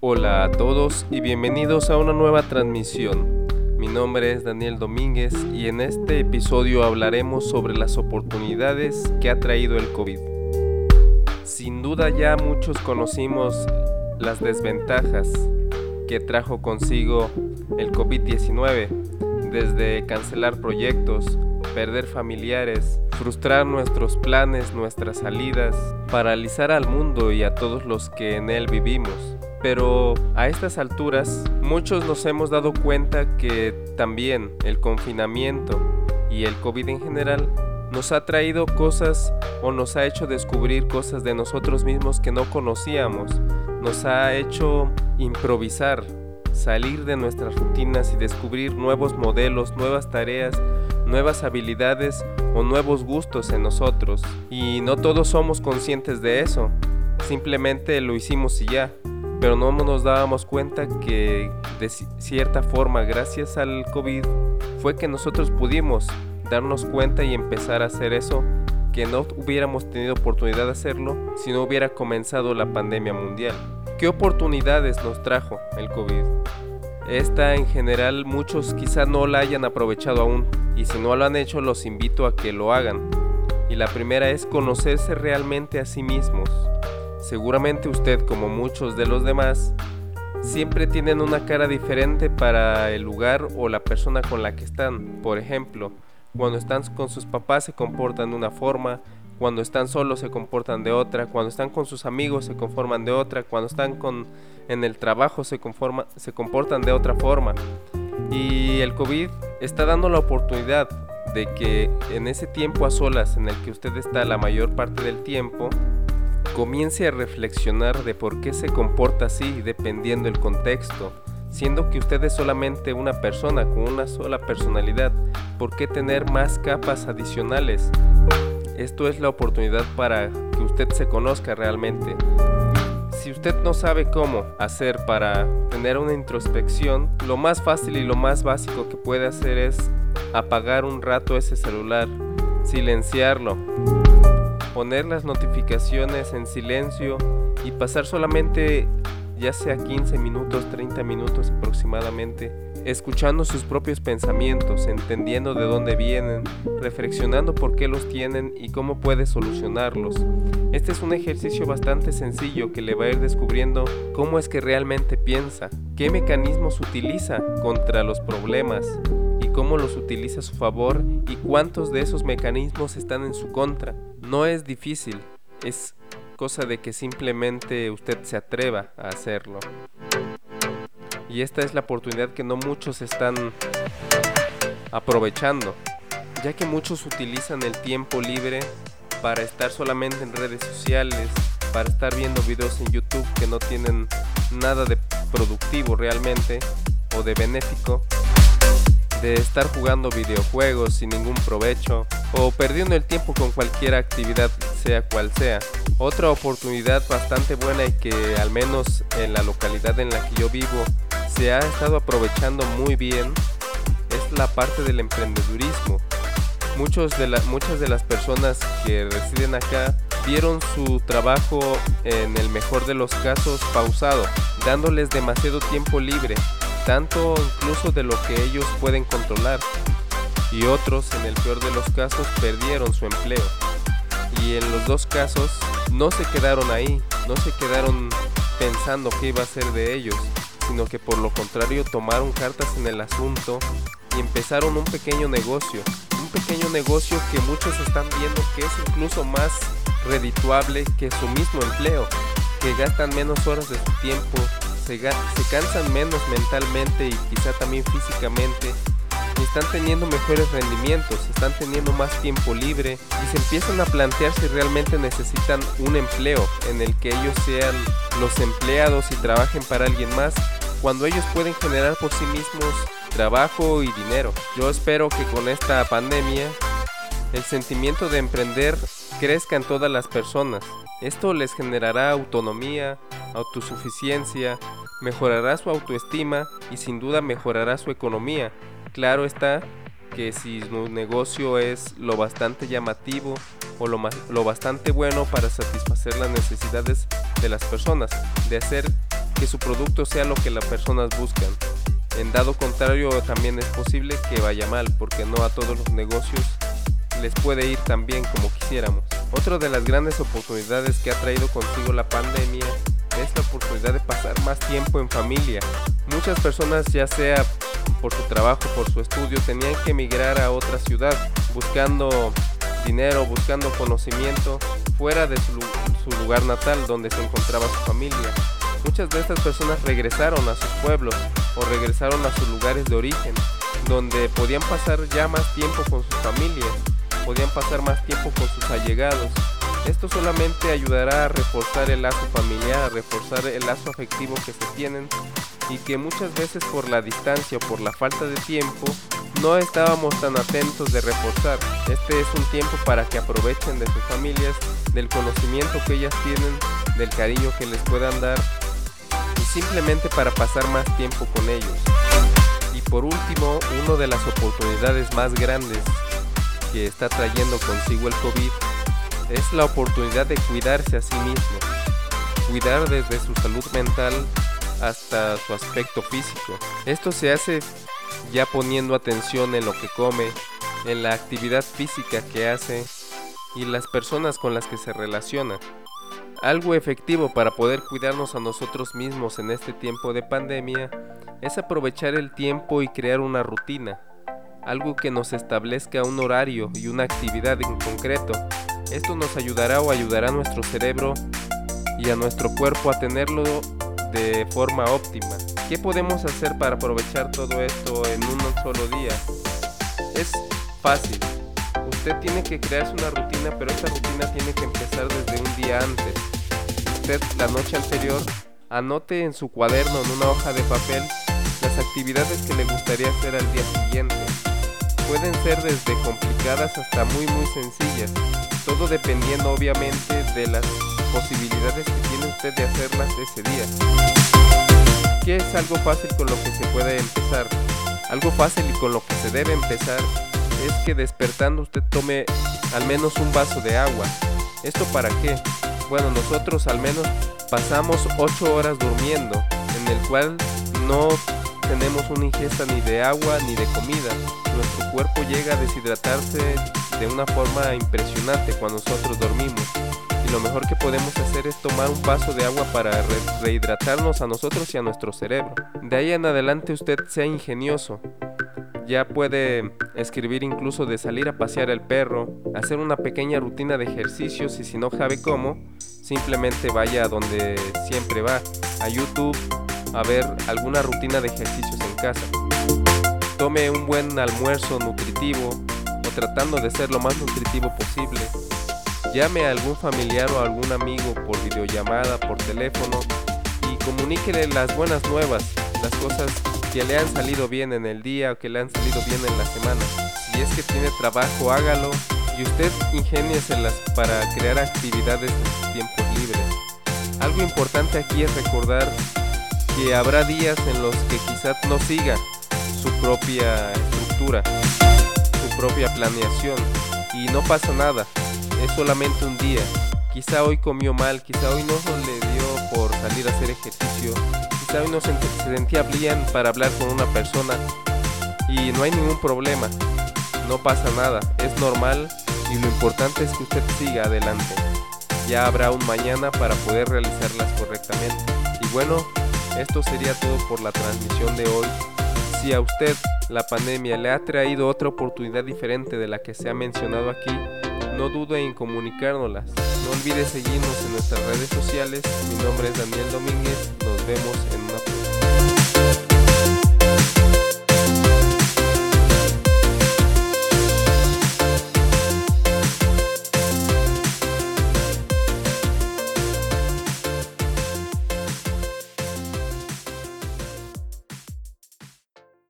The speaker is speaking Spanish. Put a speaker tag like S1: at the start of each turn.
S1: Hola a todos y bienvenidos a una nueva transmisión. Mi nombre es Daniel Domínguez y en este episodio hablaremos sobre las oportunidades que ha traído el COVID. Sin duda ya muchos conocimos las desventajas que trajo consigo el COVID-19, desde cancelar proyectos, perder familiares, frustrar nuestros planes, nuestras salidas, paralizar al mundo y a todos los que en él vivimos. Pero a estas alturas muchos nos hemos dado cuenta que también el confinamiento y el COVID en general nos ha traído cosas o nos ha hecho descubrir cosas de nosotros mismos que no conocíamos, nos ha hecho improvisar, salir de nuestras rutinas y descubrir nuevos modelos, nuevas tareas, nuevas habilidades o nuevos gustos en nosotros. Y no todos somos conscientes de eso, simplemente lo hicimos y ya. Pero no nos dábamos cuenta que de cierta forma, gracias al COVID, fue que nosotros pudimos darnos cuenta y empezar a hacer eso que no hubiéramos tenido oportunidad de hacerlo si no hubiera comenzado la pandemia mundial. ¿Qué oportunidades nos trajo el COVID? Esta en general muchos quizá no la hayan aprovechado aún y si no lo han hecho los invito a que lo hagan. Y la primera es conocerse realmente a sí mismos. Seguramente usted como muchos de los demás siempre tienen una cara diferente para el lugar o la persona con la que están. Por ejemplo, cuando están con sus papás se comportan de una forma, cuando están solos se comportan de otra, cuando están con sus amigos se conforman de otra, cuando están con en el trabajo se conforma, se comportan de otra forma. Y el COVID está dando la oportunidad de que en ese tiempo a solas en el que usted está la mayor parte del tiempo, comience a reflexionar de por qué se comporta así dependiendo el contexto, siendo que usted es solamente una persona con una sola personalidad, ¿por qué tener más capas adicionales? Esto es la oportunidad para que usted se conozca realmente. Si usted no sabe cómo hacer para tener una introspección, lo más fácil y lo más básico que puede hacer es apagar un rato ese celular, silenciarlo, poner las notificaciones en silencio y pasar solamente ya sea 15 minutos, 30 minutos aproximadamente, escuchando sus propios pensamientos, entendiendo de dónde vienen, reflexionando por qué los tienen y cómo puede solucionarlos. Este es un ejercicio bastante sencillo que le va a ir descubriendo cómo es que realmente piensa, qué mecanismos utiliza contra los problemas y cómo los utiliza a su favor y cuántos de esos mecanismos están en su contra. No es difícil, es cosa de que simplemente usted se atreva a hacerlo. Y esta es la oportunidad que no muchos están aprovechando, ya que muchos utilizan el tiempo libre para estar solamente en redes sociales, para estar viendo videos en YouTube que no tienen nada de productivo realmente o de benéfico de estar jugando videojuegos sin ningún provecho o perdiendo el tiempo con cualquier actividad sea cual sea. Otra oportunidad bastante buena y que al menos en la localidad en la que yo vivo se ha estado aprovechando muy bien es la parte del emprendedurismo. Muchos de muchas de las personas que residen acá vieron su trabajo en el mejor de los casos pausado, dándoles demasiado tiempo libre tanto incluso de lo que ellos pueden controlar, y otros, en el peor de los casos, perdieron su empleo. Y en los dos casos no se quedaron ahí, no se quedaron pensando qué iba a ser de ellos, sino que por lo contrario tomaron cartas en el asunto y empezaron un pequeño negocio, un pequeño negocio que muchos están viendo que es incluso más redituable que su mismo empleo, que gastan menos horas de su tiempo, se, cansan menos mentalmente y quizá también físicamente están teniendo mejores rendimientos, están teniendo más tiempo libre y se empiezan a plantear si realmente necesitan un empleo en el que ellos sean los empleados y trabajen para alguien más cuando ellos pueden generar por sí mismos trabajo y dinero. Yo espero que con esta pandemia el sentimiento de emprender crezca en todas las personas Esto les generará autonomía, autosuficiencia, mejorará su autoestima y sin duda mejorará su economía. Claro está que si su negocio es lo bastante llamativo o lo, lo bastante bueno para satisfacer las necesidades de las personas, de hacer que su producto sea lo que las personas buscan. En dado contrario también es posible que vaya mal porque no a todos los negocios les puede ir tan bien como quisiéramos. Otra de las grandes oportunidades que ha traído consigo la pandemia es la oportunidad de pasar más tiempo en familia. Muchas personas, ya sea por su trabajo, por su estudio, tenían que emigrar a otra ciudad buscando dinero, buscando conocimiento fuera de su, su lugar natal donde se encontraba su familia. Muchas de estas personas regresaron a sus pueblos o regresaron a sus lugares de origen, donde podían pasar ya más tiempo con sus familias, podían pasar más tiempo con sus allegados. Esto solamente ayudará a reforzar el lazo familiar, a reforzar el lazo afectivo que se tienen y que muchas veces por la distancia o por la falta de tiempo no estábamos tan atentos de reforzar. Este es un tiempo para que aprovechen de sus familias, del conocimiento que ellas tienen, del cariño que les puedan dar y simplemente para pasar más tiempo con ellos. Y por último, una de las oportunidades más grandes que está trayendo consigo el COVID es la oportunidad de cuidarse a sí mismo. Cuidar desde su salud mental hasta su aspecto físico. Esto se hace ya poniendo atención en lo que come, en la actividad física que hace y las personas con las que se relaciona. Algo efectivo para poder cuidarnos a nosotros mismos en este tiempo de pandemia es aprovechar el tiempo y crear una rutina, algo que nos establezca un horario y una actividad en concreto. Esto nos ayudará o ayudará a nuestro cerebro y a nuestro cuerpo a tenerlo de forma óptima. ¿Qué podemos hacer para aprovechar todo esto en un solo día? Es fácil. Usted tiene que crearse una rutina, pero esa rutina tiene que empezar desde un día antes. Usted la noche anterior anote en su cuaderno, en una hoja de papel, las actividades que le gustaría hacer al día siguiente. Pueden ser desde complicadas hasta muy muy sencillas, todo dependiendo obviamente de las posibilidades que tiene usted de hacerlas ese día es algo fácil con lo que se puede empezar? Algo fácil y con lo que se debe empezar es que despertando usted tome al menos un vaso de agua. ¿Esto para qué? Bueno, nosotros al menos pasamos 8 horas durmiendo, en el cual no tenemos una ingesta ni de agua ni de comida. Nuestro cuerpo llega a deshidratarse de una forma impresionante cuando nosotros dormimos lo mejor que podemos hacer es tomar un vaso de agua para rehidratarnos a nosotros y a nuestro cerebro. De ahí en adelante usted sea ingenioso. Ya puede escribir incluso de salir a pasear el perro, hacer una pequeña rutina de ejercicios y si no sabe cómo, simplemente vaya a donde siempre va, a YouTube, a ver alguna rutina de ejercicios en casa. Tome un buen almuerzo nutritivo o tratando de ser lo más nutritivo posible Llame a algún familiar o algún amigo por videollamada, por teléfono y comuníquele las buenas nuevas, las cosas que le han salido bien en el día o que le han salido bien en la semana. Si es que tiene trabajo, hágalo y usted ingénieselas para crear actividades en sus tiempos libres. Algo importante aquí es recordar que habrá días en los que quizás no siga su propia estructura, su propia planeación y no pasa nada es solamente un día. Quizá hoy comió mal, quizá hoy no le dio por salir a hacer ejercicio, quizá hoy no se sentía bien para hablar con una persona y no hay ningún problema, no pasa nada, es normal y lo importante es que usted siga adelante. Ya habrá un mañana para poder realizarlas correctamente. Y bueno, esto sería todo por la transmisión de hoy. Si a usted la pandemia le ha traído otra oportunidad diferente de la que se ha mencionado aquí, no dude en comunicárnoslas. No olvide seguirnos en nuestras redes sociales. Mi nombre es Daniel Domínguez. Nos vemos en una próxima.